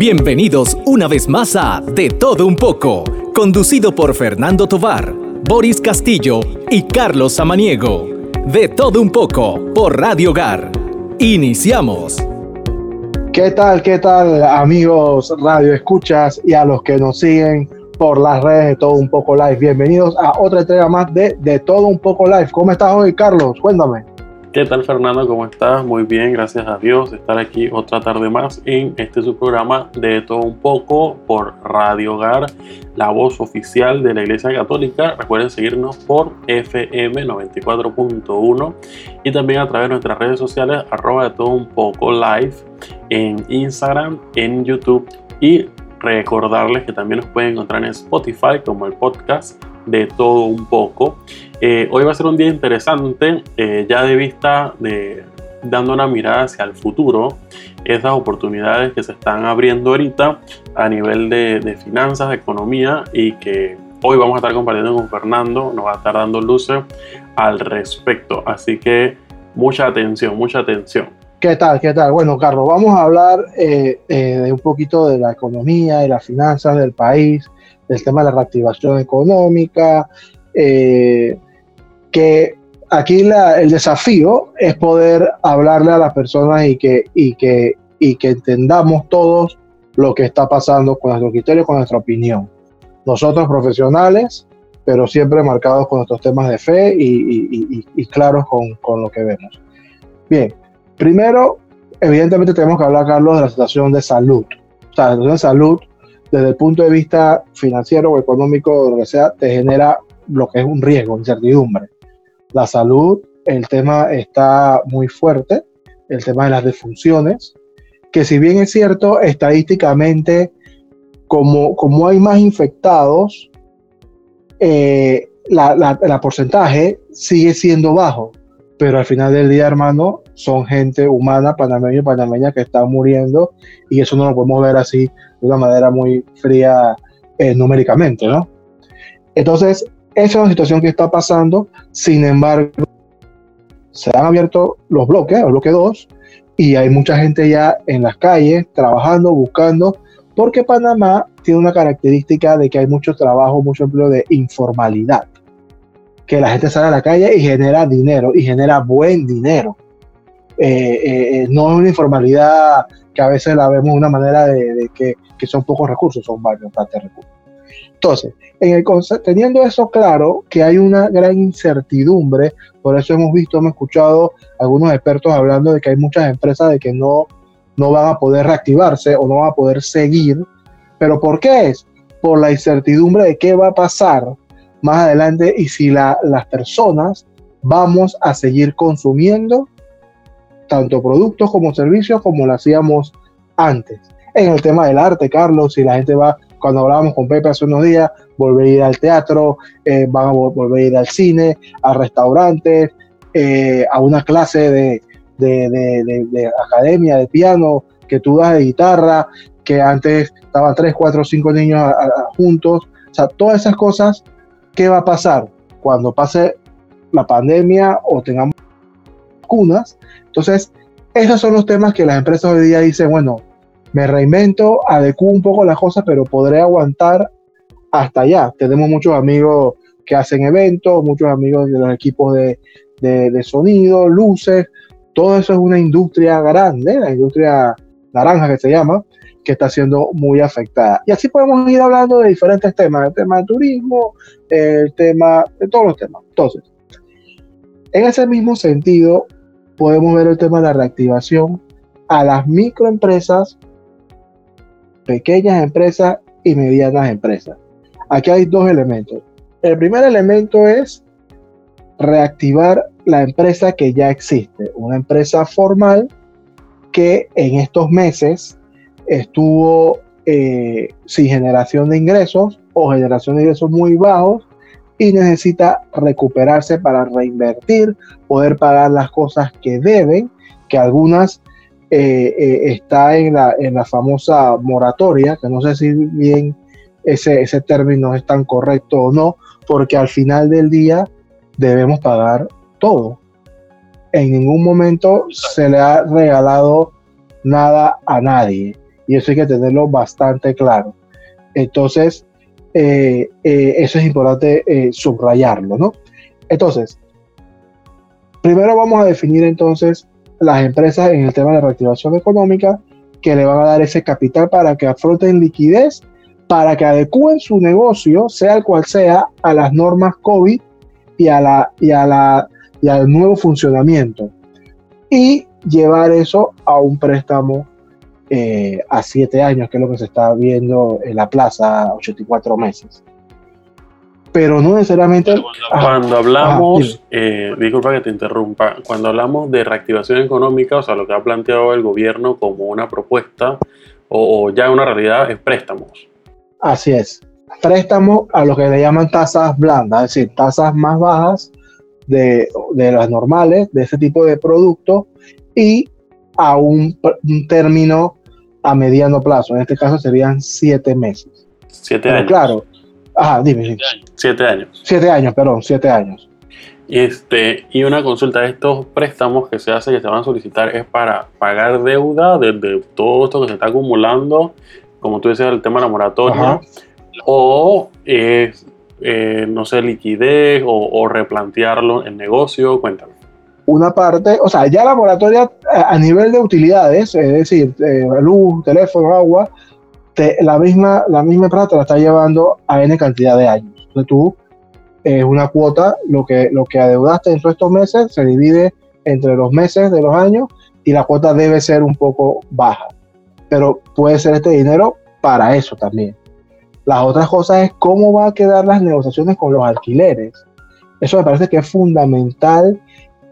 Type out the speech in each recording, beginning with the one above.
Bienvenidos una vez más a De Todo Un poco, conducido por Fernando Tovar, Boris Castillo y Carlos Samaniego. De Todo Un poco por Radio Hogar. Iniciamos. ¿Qué tal, qué tal, amigos Radio Escuchas y a los que nos siguen por las redes de Todo Un Poco Live? Bienvenidos a otra entrega más de De Todo Un Poco Live. ¿Cómo estás hoy, Carlos? Cuéntame. ¿Qué tal Fernando? ¿Cómo estás? Muy bien, gracias a Dios estar aquí otra tarde más en este su programa de todo un poco por Radio Hogar, la voz oficial de la Iglesia Católica. Recuerden seguirnos por FM 94.1 y también a través de nuestras redes sociales arroba de todo un poco live en Instagram, en YouTube y recordarles que también nos pueden encontrar en Spotify como el podcast de todo un poco. Eh, hoy va a ser un día interesante, eh, ya de vista de dando una mirada hacia el futuro, esas oportunidades que se están abriendo ahorita a nivel de, finanzas, de economía y que hoy vamos a estar compartiendo con Fernando, nos va a estar dando luces al respecto. Así que mucha atención, mucha atención. ¿Qué tal? ¿Qué tal? Bueno, Carlos, vamos a hablar eh, de un poquito de la economía y las finanzas del país, del tema de la reactivación económica, que aquí el desafío es poder hablarle a las personas y que, y, que, y que entendamos todos lo que está pasando con nuestro criterio, con nuestra opinión. Nosotros profesionales, pero siempre marcados con nuestros temas de fe y, y claros con, con, lo que vemos. Bien, primero, evidentemente tenemos que hablar, Carlos, de la situación de salud. O sea, la situación de salud desde el punto de vista financiero o económico, o lo que sea, te genera lo que es un riesgo, incertidumbre. La salud, el tema está muy fuerte, el tema de las defunciones, que si bien es cierto, estadísticamente, como, como hay más infectados, eh, la, la, porcentaje sigue siendo bajo, pero al final del día, hermano, son gente humana, panameño y panameña que están muriendo y eso no lo podemos ver así de una manera muy fría eh, numéricamente, ¿no? Entonces, esa es una situación que está pasando, sin embargo, se han abierto los bloques, el bloque 2, y hay mucha gente ya en las calles trabajando, buscando, porque Panamá tiene una característica de que hay mucho trabajo, mucho empleo de informalidad, que la gente sale a la calle y genera dinero, y genera buen dinero. Eh, eh, no es una informalidad que a veces la vemos de una manera de, que, son pocos recursos, son varios, bastantes recursos. Entonces, teniendo eso claro, que hay una gran incertidumbre, por eso hemos visto, hemos escuchado algunos expertos hablando de que hay muchas empresas de que no, no van a poder reactivarse o no van a poder seguir. ¿Pero por qué es? Por la incertidumbre de qué va a pasar más adelante y si la, las personas vamos a seguir consumiendo tanto productos como servicios como lo hacíamos antes. En el tema del arte, Carlos, si la gente va, cuando hablábamos con Pepe hace unos días, volver a ir al teatro, eh, van a volver a ir al cine, a restaurantes, eh, a una clase de, de, academia de piano que tú das de guitarra, que antes estaban tres, cuatro, cinco niños juntos. O sea, todas esas cosas, ¿qué va a pasar cuando pase la pandemia o tengamos vacunas? Entonces, esos son los temas que las empresas hoy día dicen, bueno, me reinvento, adecuo un poco las cosas, pero podré aguantar hasta allá. Tenemos muchos amigos que hacen eventos, muchos amigos de los equipos de, de, sonido, luces, todo eso es una industria grande, la industria naranja que se llama, que está siendo muy afectada. Y así podemos ir hablando de diferentes temas, el tema del turismo, el tema de todos los temas. Entonces, en ese mismo sentido, podemos ver el tema de la reactivación a las microempresas, pequeñas empresas y medianas empresas. Aquí hay dos elementos. El primer elemento es reactivar la empresa que ya existe, una empresa formal que en estos meses estuvo eh, sin generación de ingresos o generación de ingresos muy bajos y necesita recuperarse para reinvertir, poder pagar las cosas que deben, que algunas eh, eh, está en la, en la famosa moratoria, que no sé si bien ese, ese término es tan correcto o no, porque al final del día debemos pagar todo. En ningún momento se le ha regalado nada a nadie. Y eso hay que tenerlo bastante claro. Entonces, eh, eso es importante subrayarlo, ¿no? Entonces, primero vamos a definir entonces las empresas en el tema de reactivación económica que le van a dar ese capital para que afronten liquidez, para que adecúen su negocio, sea el cual sea, a las normas COVID y, a la, y, a la, y al nuevo funcionamiento. Y llevar eso a un préstamo eh, a siete años, que es lo que se está viendo en la plaza, 84 meses. Pero no necesariamente... Cuando, hablamos, eh, disculpa que te interrumpa, cuando hablamos de reactivación económica, o sea, lo que ha planteado el gobierno como una propuesta o, o ya una realidad es préstamos. Así es, préstamos a lo que le llaman tasas blandas, es decir, tasas más bajas de, de las normales, de ese tipo de productos, y a un, un, término a mediano plazo. En este caso serían siete meses. Siete Pero años. Claro. Ajá, dime. Siete años. Siete años, perdón, siete años. Este, y una consulta de estos préstamos que se hace, que se van a solicitar, es para pagar deuda de, todo esto que se está acumulando, como tú decías, el tema de la moratoria, Ajá. o es, eh, no sé, liquidez o, o replantearlo en negocio. Cuéntame una parte, o sea, ya la moratoria a, nivel de utilidades, es decir, eh, luz, teléfono, agua, te, la, misma, la misma empresa te la está llevando a N cantidad de años. Entonces tú, es eh, una cuota, lo que, lo que adeudaste en todos estos meses se divide entre los meses de los años y la cuota debe ser un poco baja. Pero puede ser este dinero para eso también. Las otras cosas es cómo va a quedar las negociaciones con los alquileres. Eso me parece que es fundamental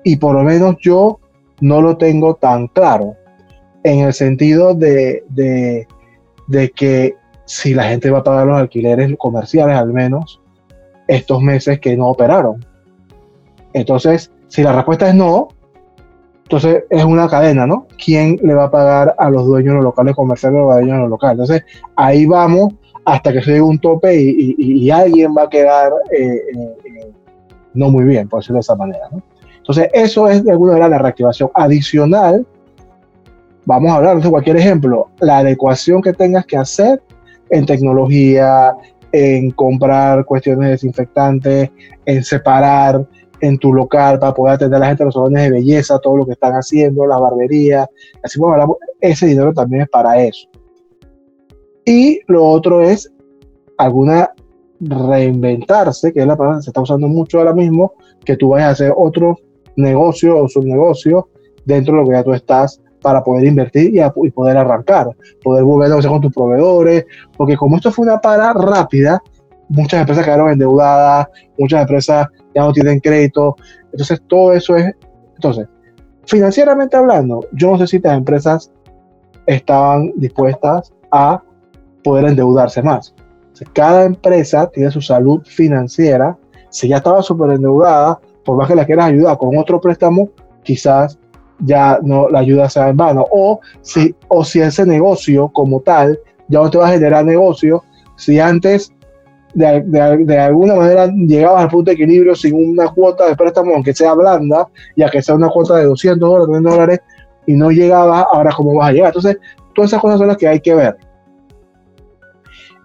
y por lo menos yo no lo tengo tan claro en el sentido de, de, de, que si la gente va a pagar los alquileres comerciales al menos estos meses que no operaron. Entonces, si la respuesta es no, entonces es una cadena, ¿no? ¿Quién le va a pagar a los dueños de locales comerciales o a los dueños de los locales? Entonces, ahí vamos hasta que se llegue un tope y, y, alguien va a quedar eh, eh, no muy bien, por decirlo de esa manera. Entonces, eso es de alguna manera la reactivación adicional. Vamos a hablar de cualquier ejemplo, la adecuación que tengas que hacer en tecnología, en comprar cuestiones desinfectantes, en separar en tu local para poder atender a la gente los salones de belleza, todo lo que están haciendo, la barbería. Así como hablamos, ese dinero también es para eso. Y lo otro es alguna reinventarse, que es la palabra que se está usando mucho ahora mismo, que tú vayas a hacer otro negocio o subnegocio dentro de lo que ya tú estás para poder invertir y, poder arrancar, poder volver a con tus proveedores, porque como esto fue una para rápida, muchas empresas quedaron endeudadas, muchas empresas ya no tienen crédito, entonces todo eso es, entonces, financieramente hablando, yo no sé si estas empresas estaban dispuestas a poder endeudarse más. cada empresa tiene su salud financiera, si ya estaba súper endeudada, por más que la quieras ayudar con otro préstamo, quizás ya no la ayuda sea en vano. O si, o si ese negocio como tal ya no te va a generar negocio, si antes de, de, de, alguna manera llegabas al punto de equilibrio sin una cuota de préstamo, aunque sea blanda, ya que sea una cuota de 200 dólares, 300 dólares, y no llegabas, ahora cómo vas a llegar. Entonces, todas esas cosas son las que hay que ver.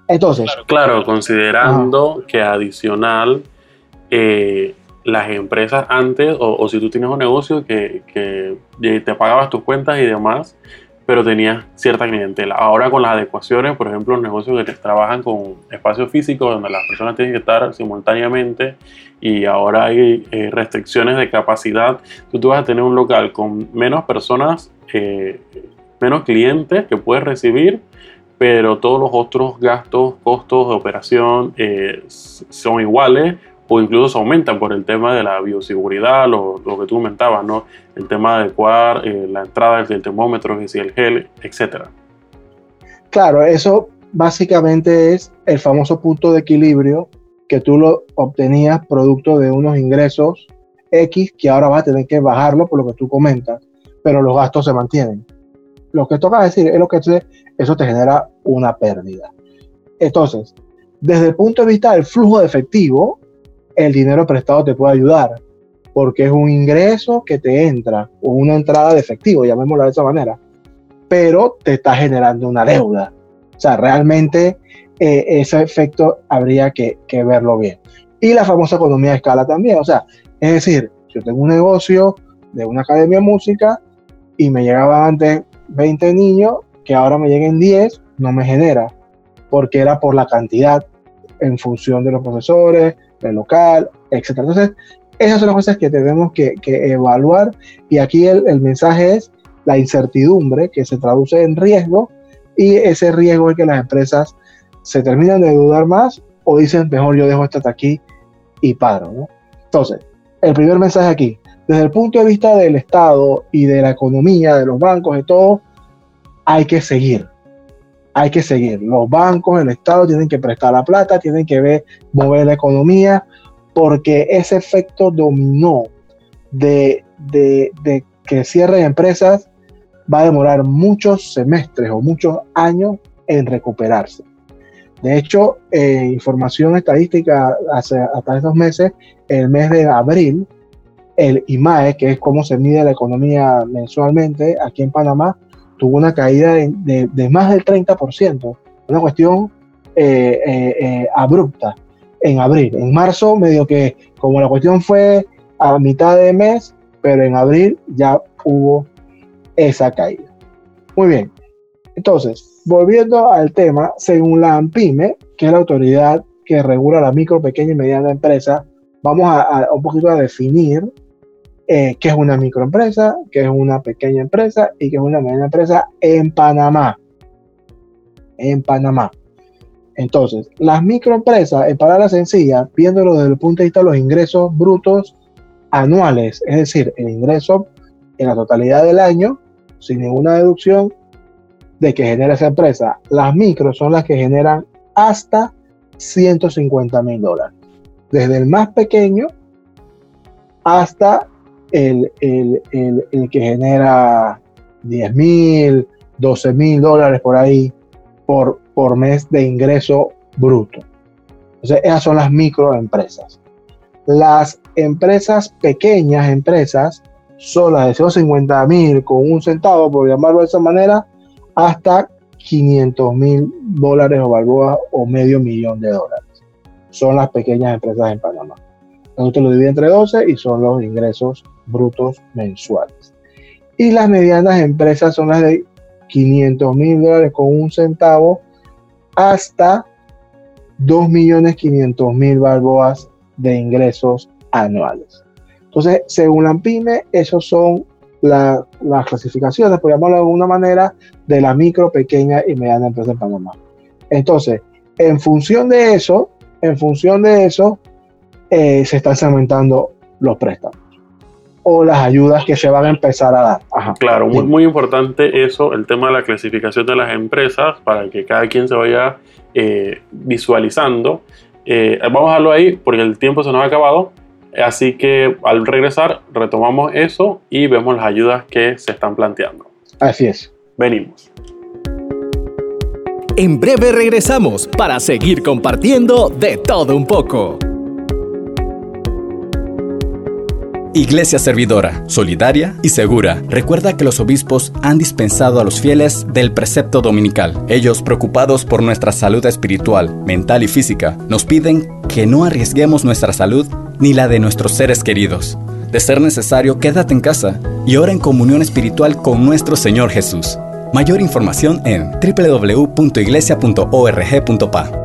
Entonces. Claro, considerando ajá. que adicional eh, las empresas antes, o, si tú tienes un negocio que, que, te pagabas tus cuentas y demás, pero tenías cierta clientela. Ahora con las adecuaciones, por ejemplo, los negocios que trabajan con espacios físicos donde las personas tienen que estar simultáneamente y ahora hay eh, restricciones de capacidad, tú, tú, vas a tener un local con menos personas, eh, menos clientes que puedes recibir, pero todos los otros gastos, costos de operación eh, son iguales o incluso se aumentan por el tema de la bioseguridad, lo, lo que tú comentabas, ¿no? El tema de adecuar eh, la entrada del termómetro, si el gel, etcétera. Claro, eso básicamente es el famoso punto de equilibrio que tú lo obtenías producto de unos ingresos X que ahora vas a tener que bajarlo por lo que tú comentas, pero los gastos se mantienen. Lo que toca decir es lo que te, eso te genera una pérdida. Entonces, desde el punto de vista del flujo de efectivo, el dinero prestado te puede ayudar, porque es un ingreso que te entra, o una entrada de efectivo, llamémoslo de esa manera. pero te está generando una deuda. O sea, realmente eh, ese efecto habría que, que, verlo bien. Y la famosa economía de escala también. O sea, es decir, yo tengo un negocio de una academia de música y me llegaban antes 20 niños, que ahora me lleguen 10, no me genera, porque era por la cantidad en función de los profesores, local, etc. Entonces, esas son las cosas que tenemos que, evaluar y aquí el, mensaje es la incertidumbre que se traduce en riesgo y ese riesgo es que las empresas se terminan de dudar más o dicen mejor yo dejo esto hasta aquí y paro. Entonces, el primer mensaje aquí, desde el punto de vista del Estado y de la economía, de los bancos, de todo, hay que seguir. Hay que seguir. Los bancos, el Estado tienen que prestar la plata, tienen que ver, mover la economía, porque ese efecto dominó de, de, que cierren empresas va a demorar muchos semestres o muchos años en recuperarse. De hecho, eh, información estadística hace hasta estos meses, el mes de abril, el IMAE, que es cómo se mide la economía mensualmente aquí en Panamá, tuvo una caída de, más del 30%, una cuestión eh, eh, abrupta en abril. En marzo, medio que como la cuestión fue a mitad de mes, pero en abril ya hubo esa caída. Muy bien. Entonces, volviendo al tema, según la AMPIME, que es la autoridad que regula la micro, pequeña y mediana empresa, vamos a, un poquito a definir eh, qué es una microempresa, qué es una pequeña empresa y qué es una mediana empresa en Panamá. En Panamá. Entonces, las microempresas, en palabras sencillas, viéndolo desde el punto de vista de los ingresos brutos anuales, es decir, el ingreso en la totalidad del año, sin ninguna deducción de que genera esa empresa. Las micros son las que generan hasta 150 mil dólares. Desde el más pequeño hasta el, el, el, que genera 10 mil, 12 mil dólares por ahí por, por mes de ingreso bruto. Entonces, esas son las microempresas. Las empresas pequeñas, empresas, son las de 150 mil con un centavo, por llamarlo de esa manera, hasta 500 mil dólares o balboas o medio millón de dólares. Son las pequeñas empresas en Panamá. Nosotros lo divide entre 12 y son los ingresos brutos mensuales. Y las medianas empresas son las de 500 mil dólares con un centavo hasta 2 millones 500 mil balboas de ingresos anuales. Entonces, según la PYME, esos son las clasificaciones, por llamarlo de alguna manera, de la micro, pequeña y mediana empresa en Panamá. Entonces, en función de eso, en función de eso, eh, se están segmentando los préstamos o las ayudas que se van a empezar a dar. Claro, muy, muy, importante eso, el tema de la clasificación de las empresas, para que cada quien se vaya eh, visualizando. Eh, vamos a dejarlo ahí porque el tiempo se nos ha acabado. Así que al regresar retomamos eso y vemos las ayudas que se están planteando. Así es. Venimos. En breve regresamos para seguir compartiendo de todo un poco. Iglesia servidora, solidaria y segura. Recuerda que los obispos han dispensado a los fieles del precepto dominical. Ellos, preocupados por nuestra salud espiritual, mental y física, nos piden que no arriesguemos nuestra salud ni la de nuestros seres queridos. De ser necesario, quédate en casa y ora en comunión espiritual con nuestro Señor Jesús. Mayor información en www.iglesia.org.pa.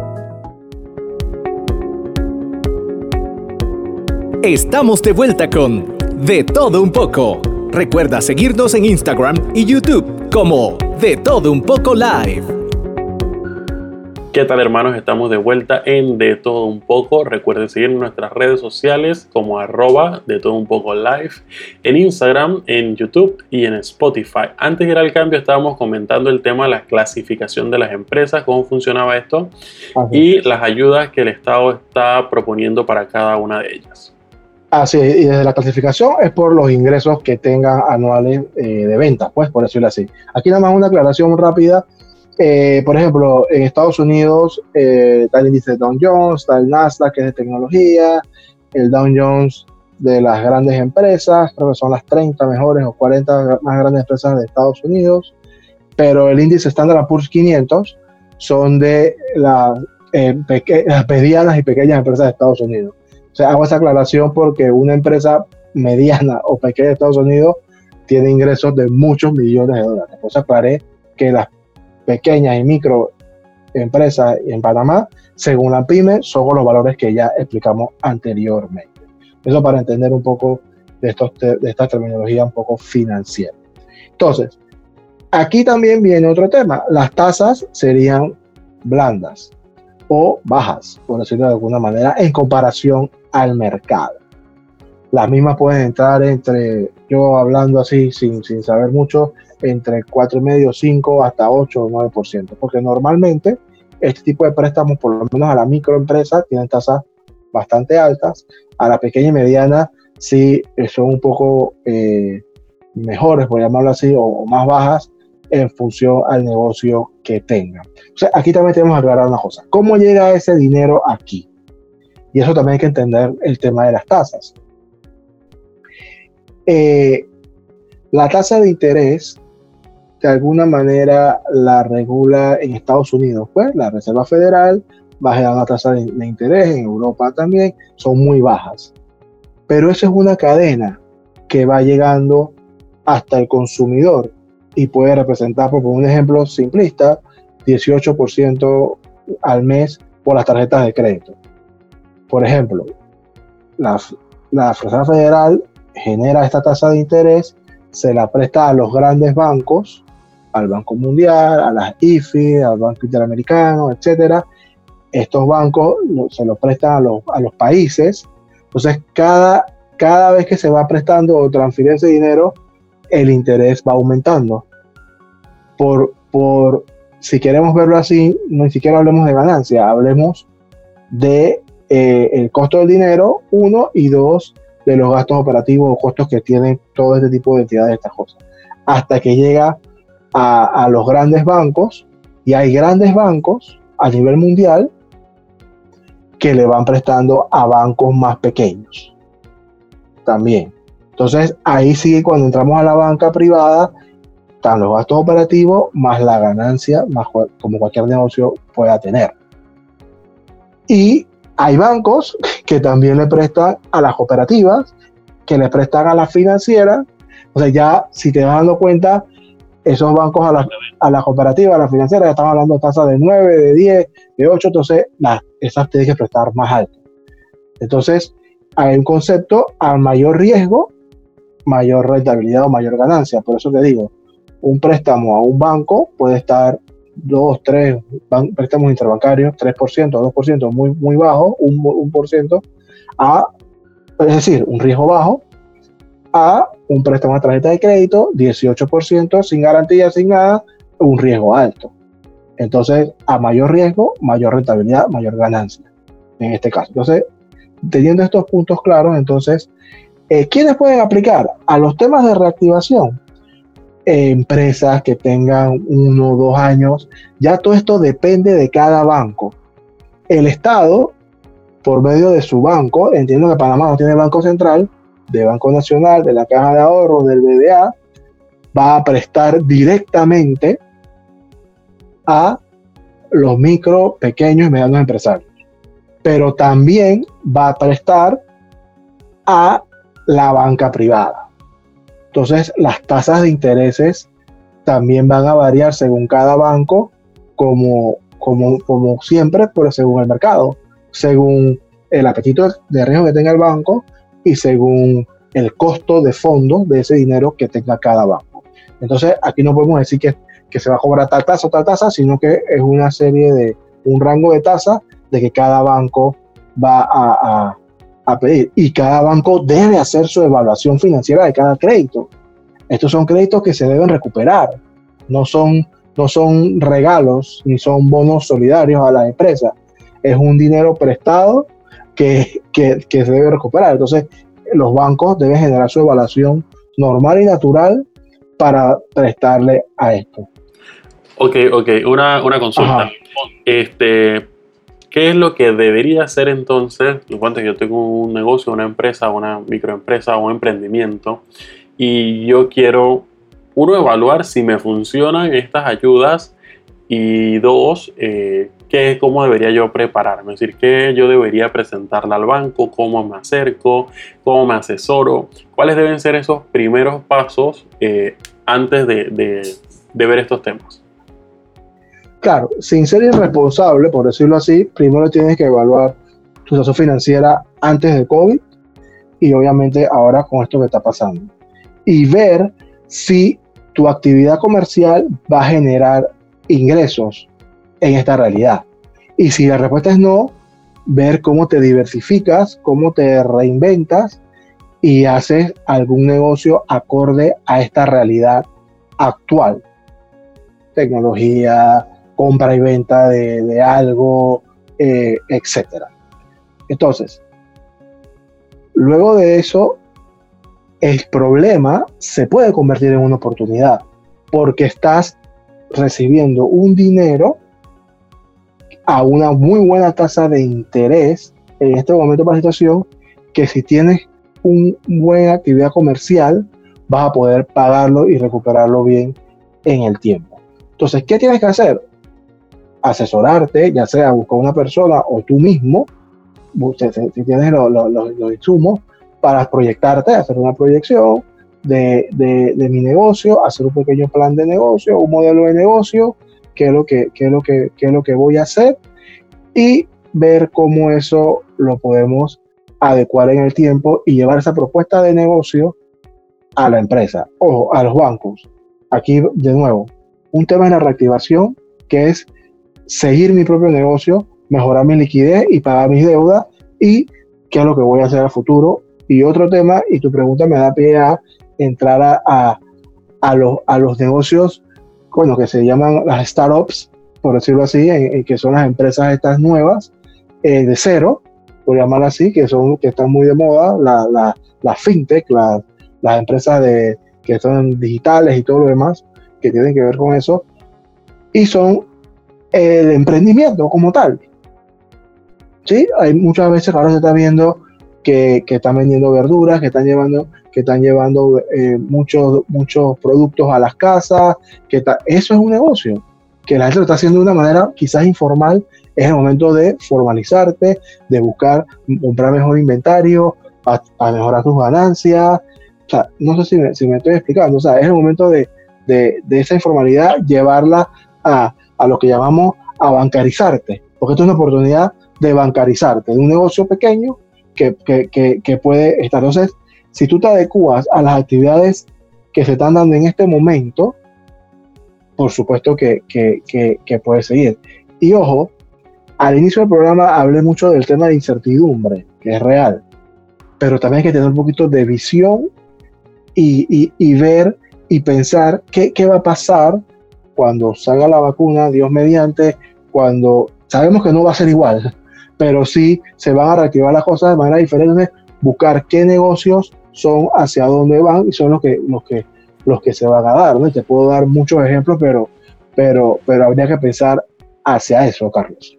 Estamos de vuelta con De todo un poco. Recuerda seguirnos en Instagram y YouTube como De todo un poco live. ¿Qué tal hermanos? Estamos de vuelta en De Todo Un Poco. Recuerden seguir en nuestras redes sociales como arroba de todo un poco live, en Instagram, en YouTube y en Spotify. Antes de ir al cambio estábamos comentando el tema de la clasificación de las empresas, cómo funcionaba esto y las ayudas que el Estado está proponiendo para cada una de ellas. Así, y desde la clasificación es por los ingresos que tengan anuales eh, de venta, pues por decirlo así. Aquí nada más una aclaración rápida eh, por ejemplo, en Estados Unidos eh, está el índice Dow Jones, está el Nasdaq, que es de tecnología, el Dow Jones de las grandes empresas, creo que son las 30 mejores o 40 más grandes empresas de Estados Unidos. pero el índice Standard Poor's 500 son de las medianas y pequeñas empresas de Estados Unidos. Hago esa aclaración porque una empresa mediana o pequeña de Estados Unidos tiene ingresos de muchos millones de dólares. Entonces aclaré que las pequeñas y micro empresas en Panamá, según la PYME, son los valores que ya explicamos anteriormente. Eso para entender un poco de, estos de esta terminología un poco financiera. Entonces, aquí también viene otro tema. Las tasas serían blandas o bajas, por decirlo de alguna manera, en comparación al mercado. Las mismas pueden entrar entre, yo hablando así sin, sin saber mucho, entre 4,5, 5 hasta 8 o 9%, porque normalmente este tipo de préstamos, por lo menos a la microempresa, tienen tasas bastante altas, a la pequeña y mediana sí eh, son un poco eh, mejores, por llamarlo así, o, más bajas en función al negocio que tengan. O sea, aquí también tenemos que aclarar una cosa. ¿Cómo llega ese dinero aquí? Y eso también hay que entender el tema de las tasas. Eh, la tasa de interés de alguna manera la regula en Estados Unidos, pues la Reserva Federal baja la tasa de, interés, en Europa también, son muy bajas. Pero eso es una cadena que va llegando hasta el consumidor y puede representar, por un ejemplo simplista, 18% al mes por las tarjetas de crédito. Por ejemplo, la, la Reserva Federal genera esta tasa de interés, se la presta a los grandes bancos al Banco Mundial, a las IFI, al Banco Interamericano, etcétera. Estos bancos se los prestan a los, a los países. Entonces, cada, cada vez que se va prestando o transfiere ese dinero, el interés va aumentando. Por, por, si queremos verlo así, ni siquiera hablemos de ganancia, hablemos de eh, el costo del dinero, uno, y dos, de los gastos operativos o costos que tienen todo este tipo de entidades, estas cosas. Hasta que llega a, los grandes bancos y hay grandes bancos a nivel mundial que le van prestando a bancos más pequeños también. Entonces ahí sí, cuando entramos a la banca privada, están los gastos operativos más la ganancia, más como cualquier negocio pueda tener. Y hay bancos que también le prestan a las cooperativas, que le prestan a las financieras. O sea, ya si te vas dando cuenta, esos bancos a la, a la cooperativa, a la financiera, ya estamos hablando de tasas de 9, de 10, de 8, entonces las, esas tienen que prestar más alto. Entonces, hay un concepto a mayor riesgo, mayor rentabilidad o mayor ganancia. Por eso te digo, un préstamo a un banco puede estar 2, 3, préstamos interbancarios, 3%, 2%, muy, muy bajo, un, un por ciento, a, es decir, un riesgo bajo, a un préstamo a tarjeta de crédito, 18% sin garantía, sin nada, un riesgo alto. Entonces, a mayor riesgo, mayor rentabilidad, mayor ganancia, en este caso. Entonces, teniendo estos puntos claros, entonces, eh, ¿quiénes pueden aplicar? A los temas de reactivación, empresas que tengan uno o dos años, ya todo esto depende de cada banco. El Estado, por medio de su banco, entiendo que Panamá no tiene banco central, de Banco Nacional, de la Caja de Ahorros, del BDA, va a prestar directamente a los micro, pequeños y medianos empresarios. Pero también va a prestar a la banca privada. Entonces, las tasas de intereses también van a variar según cada banco, como, como, como siempre, pero según el mercado, según el apetito de riesgo que tenga el banco y según el costo de fondo de ese dinero que tenga cada banco. Entonces, aquí no podemos decir que, que se va a cobrar tal tasa o tal tasa, sino que es una serie de, un rango de tasas de que cada banco va a, a, pedir. Y cada banco debe hacer su evaluación financiera de cada crédito. Estos son créditos que se deben recuperar, no son, no son regalos ni son bonos solidarios a las empresas. Es un dinero prestado que, que, que se debe recuperar. Entonces, los bancos deben generar su evaluación normal y natural para prestarle a esto. Ok, ok, una, una consulta. Este, ¿Qué es lo que debería hacer entonces? que yo tengo un negocio, una empresa, una microempresa, un emprendimiento y yo quiero uno, evaluar si me funcionan estas ayudas y dos, eh, ¿qué, cómo debería yo prepararme, es decir, qué yo debería presentarle al banco, cómo me acerco, cómo me asesoro, cuáles deben ser esos primeros pasos eh, antes de, ver estos temas. Claro, sin ser irresponsable, por decirlo así, primero tienes que evaluar tu situación financiera antes de COVID y obviamente ahora con esto que está pasando. Y ver si tu actividad comercial va a generar ingresos en esta realidad. Y si la respuesta es no, ver cómo te diversificas, cómo te reinventas y haces algún negocio acorde a esta realidad actual. Tecnología, compra y venta de, algo, eh, etc. Entonces, luego de eso, el problema se puede convertir en una oportunidad porque estás recibiendo un dinero a una muy buena tasa de interés en este momento para la situación que si tienes una buena actividad comercial vas a poder pagarlo y recuperarlo bien en el tiempo. Entonces, ¿qué tienes que hacer? Asesorarte, ya sea buscar una persona o tú mismo, si tienes los insumos, para proyectarte, hacer una proyección, de, de, mi negocio, hacer un pequeño plan de negocio, un modelo de negocio, qué es lo que, qué es lo que, qué es lo que voy a hacer y ver cómo eso lo podemos adecuar en el tiempo y llevar esa propuesta de negocio a la empresa o a los bancos. Aquí, de nuevo, un tema de la reactivación que es seguir mi propio negocio, mejorar mi liquidez y pagar mis deudas y qué es lo que voy a hacer a futuro. Y otro tema, y tu pregunta me da pie a entrar a, a, los, a los negocios, bueno, que se llaman las startups, por decirlo así, en, que son las empresas estas nuevas, eh, de cero, por llamarlo así, que, son, que están muy de moda, la, la, la fintech, las empresas de, que son digitales y todo lo demás, que tienen que ver con eso, y son el emprendimiento como tal. ¿Sí? Hay muchas veces ahora se está viendo que, que, están vendiendo verduras, que están llevando que están llevando eh, muchos, muchos productos a las casas, que eso es un negocio, que la gente lo está haciendo de una manera quizás informal, es el momento de formalizarte, de buscar comprar mejor inventario, para mejorar tus ganancias. O sea, no sé si me, si me, estoy explicando, o sea, es el momento de, de, de esa informalidad llevarla a, a lo que llamamos a bancarizarte, porque esto es una oportunidad de bancarizarte, de un negocio pequeño que, que, que, que puede estar. Entonces, si tú te adecuas a las actividades que se están dando en este momento, por supuesto que, que, puedes seguir. Y ojo, al inicio del programa hablé mucho del tema de incertidumbre, que es real, pero también hay que tener un poquito de visión y, y, ver y pensar qué, qué, va a pasar cuando salga la vacuna, Dios mediante, cuando sabemos que no va a ser igual, pero sí se van a reactivar las cosas de manera diferente, buscar qué negocios son hacia dónde van y son los que, los que, los que se van a dar. ¿no? Te puedo dar muchos ejemplos, pero, pero, pero habría que pensar hacia eso, Carlos.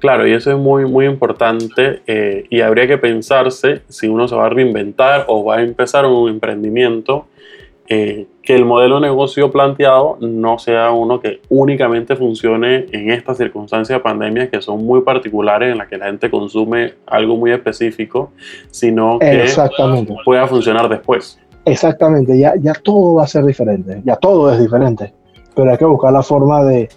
Claro, y eso es muy, muy importante eh, y habría que pensarse si uno se va a reinventar o va a empezar un emprendimiento eh, que el modelo de negocio planteado no sea uno que únicamente funcione en estas circunstancias de pandemia que son muy particulares en las que la gente consume algo muy específico, sino que pueda funcionar después. Exactamente, ya, ya todo va a ser diferente, ya todo es diferente, pero hay que buscar la forma de,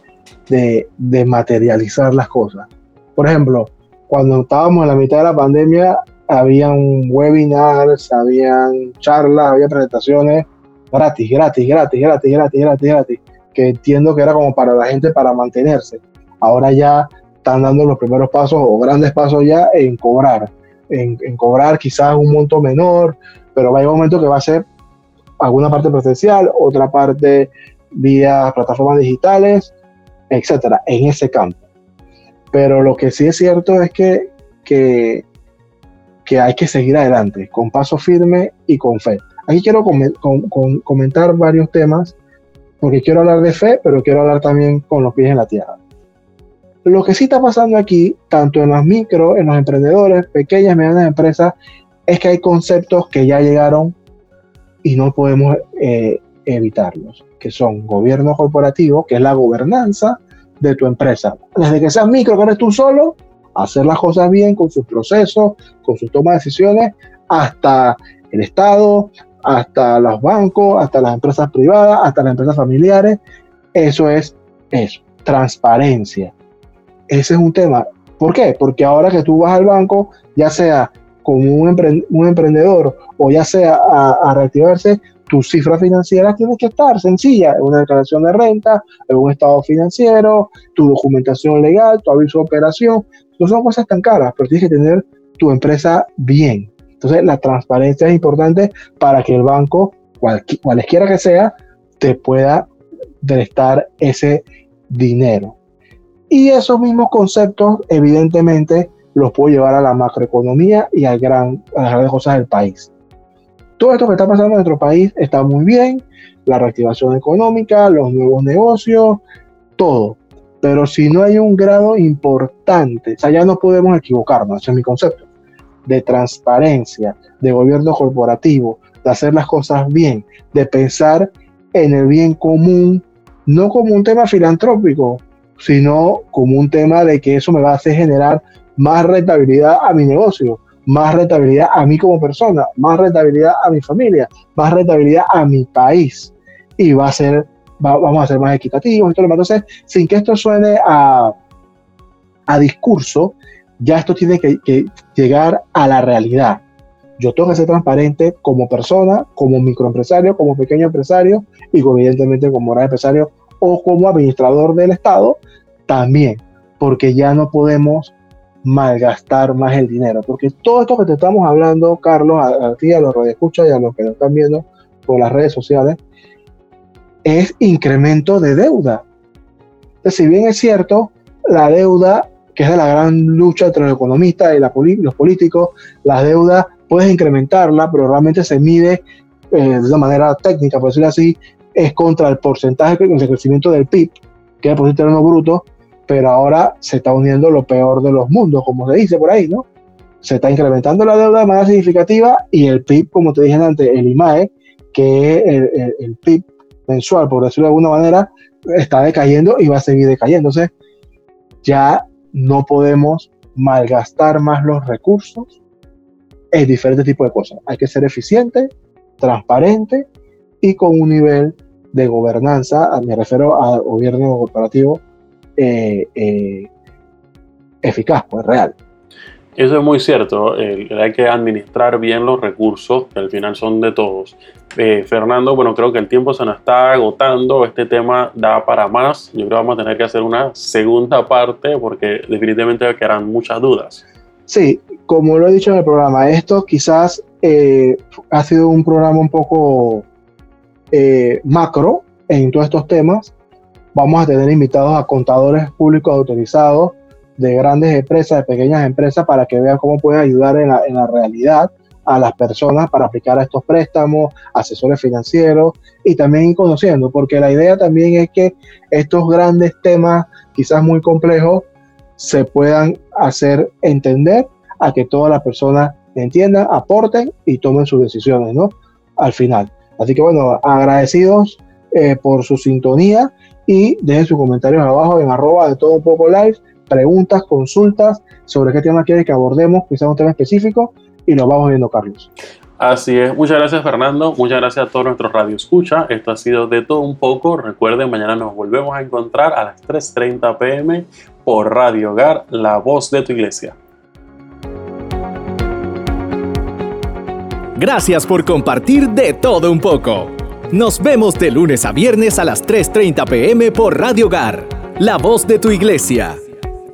de, de materializar las cosas. Por ejemplo, cuando estábamos en la mitad de la pandemia, habían webinars, habían charlas, había presentaciones gratis, gratis, gratis, gratis, gratis, gratis, gratis, que entiendo que era como para la gente para mantenerse. Ahora ya están dando los primeros pasos o grandes pasos ya en cobrar, en, cobrar quizás un monto menor, pero va a un momento que va a ser alguna parte presencial, otra parte vía plataformas digitales, etcétera, en ese campo. Pero lo que sí es cierto es que, que, que hay que seguir adelante, con paso firme y con fe. Aquí quiero comentar varios temas, porque quiero hablar de fe, pero quiero hablar también con los pies en la tierra. Lo que sí está pasando aquí, tanto en las micro, en los emprendedores, pequeñas medianas empresas, es que hay conceptos que ya llegaron y no podemos eh, evitarlos, que son gobierno corporativo, que es la gobernanza de tu empresa. Desde que seas micro, que eres tú solo, hacer las cosas bien con sus procesos, con sus toma de decisiones, hasta el Estado, hasta los bancos, hasta las empresas privadas, hasta las empresas familiares. Eso es eso, transparencia. Ese es un tema. ¿Por qué? Porque ahora que tú vas al banco, ya sea como un, emprendedor o ya sea a, reactivarse, tu cifra financiera tiene que estar sencilla, una declaración de renta, en un estado financiero, tu documentación legal, tu aviso de operación, no son cosas tan caras, pero tienes que tener tu empresa bien. Entonces, la transparencia es importante para que el banco, cualesquiera que sea, te pueda prestar ese dinero. Y esos mismos conceptos, evidentemente, los puedo llevar a la macroeconomía y a las grandes cosas del país. Todo esto que está pasando en nuestro país está muy bien, la reactivación económica, los nuevos negocios, todo. Pero si no hay un grado importante, o sea, ya no podemos equivocarnos, ese es mi concepto de transparencia, de gobierno corporativo, de hacer las cosas bien, de pensar en el bien común, no como un tema filantrópico, sino como un tema de que eso me va a hacer generar más rentabilidad a mi negocio, más rentabilidad a mí como persona, más rentabilidad a mi familia, más rentabilidad a mi país. Y va a ser, vamos a ser más equitativos. Entonces, sin que esto suene a, a discurso, ya esto tiene que, llegar a la realidad. Yo tengo que ser transparente como persona, como microempresario, como pequeño empresario y evidentemente como gran empresario o como administrador del Estado también, porque ya no podemos malgastar más el dinero, porque todo esto que te estamos hablando, Carlos, a, ti, a los radioescuchas y a los que nos están viendo por las redes sociales, es incremento de deuda. Entonces, si bien es cierto, la deuda que es de la gran lucha entre los economistas y los políticos, la deuda puedes incrementarla, pero realmente se mide eh, de una manera técnica, por decirlo así, es contra el porcentaje de crecimiento del PIB, que es el Interno Bruto, pero ahora se está uniendo lo peor de los mundos, como se dice por ahí, ¿no? Se está incrementando la deuda de manera significativa y el PIB, como te dije antes, el IMAE, que es el, el PIB mensual, por decirlo de alguna manera, está decayendo y va a seguir decayendo. Entonces, ya no podemos malgastar más los recursos en diferentes tipos de cosas. Hay que ser eficiente, transparente y con un nivel de gobernanza, me refiero a gobierno corporativo eh, eh, eficaz, pues real. Eso es muy cierto, hay que administrar bien los recursos, que al final son de todos. Eh, Fernando, bueno, creo que el tiempo se nos está agotando, este tema da para más, yo creo que vamos a tener que hacer una segunda parte porque definitivamente quedarán muchas dudas. Sí, como lo he dicho en el programa, esto quizás eh, ha sido un programa un poco eh, macro en todos estos temas. Vamos a tener invitados a contadores públicos autorizados, de grandes empresas, de pequeñas empresas, para que vean cómo pueden ayudar en la, en la realidad a las personas para aplicar estos préstamos, asesores financieros y también conociendo, porque la idea también es que estos grandes temas, quizás muy complejos, se puedan hacer entender a que todas las personas entiendan, aporten y tomen sus decisiones, ¿no? Al final. Así que bueno, agradecidos eh, por su sintonía y dejen sus comentarios abajo en arroba de todo un poco live preguntas, consultas sobre qué tema quiere que abordemos, quizás un tema específico, y nos vamos viendo, Carlos. Así es, muchas gracias Fernando, muchas gracias a todos nuestros Radio Escucha. Esto ha sido de todo un poco. Recuerden, mañana nos volvemos a encontrar a las 3.30 pm por Radio Hogar, la voz de tu iglesia. Gracias por compartir de todo un poco. Nos vemos de lunes a viernes a las 3.30 pm por Radio Hogar, la voz de tu iglesia.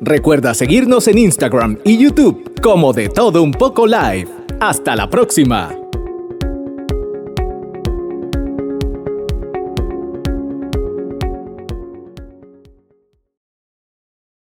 Recuerda seguirnos en Instagram y YouTube como de todo un poco live. Hasta la próxima.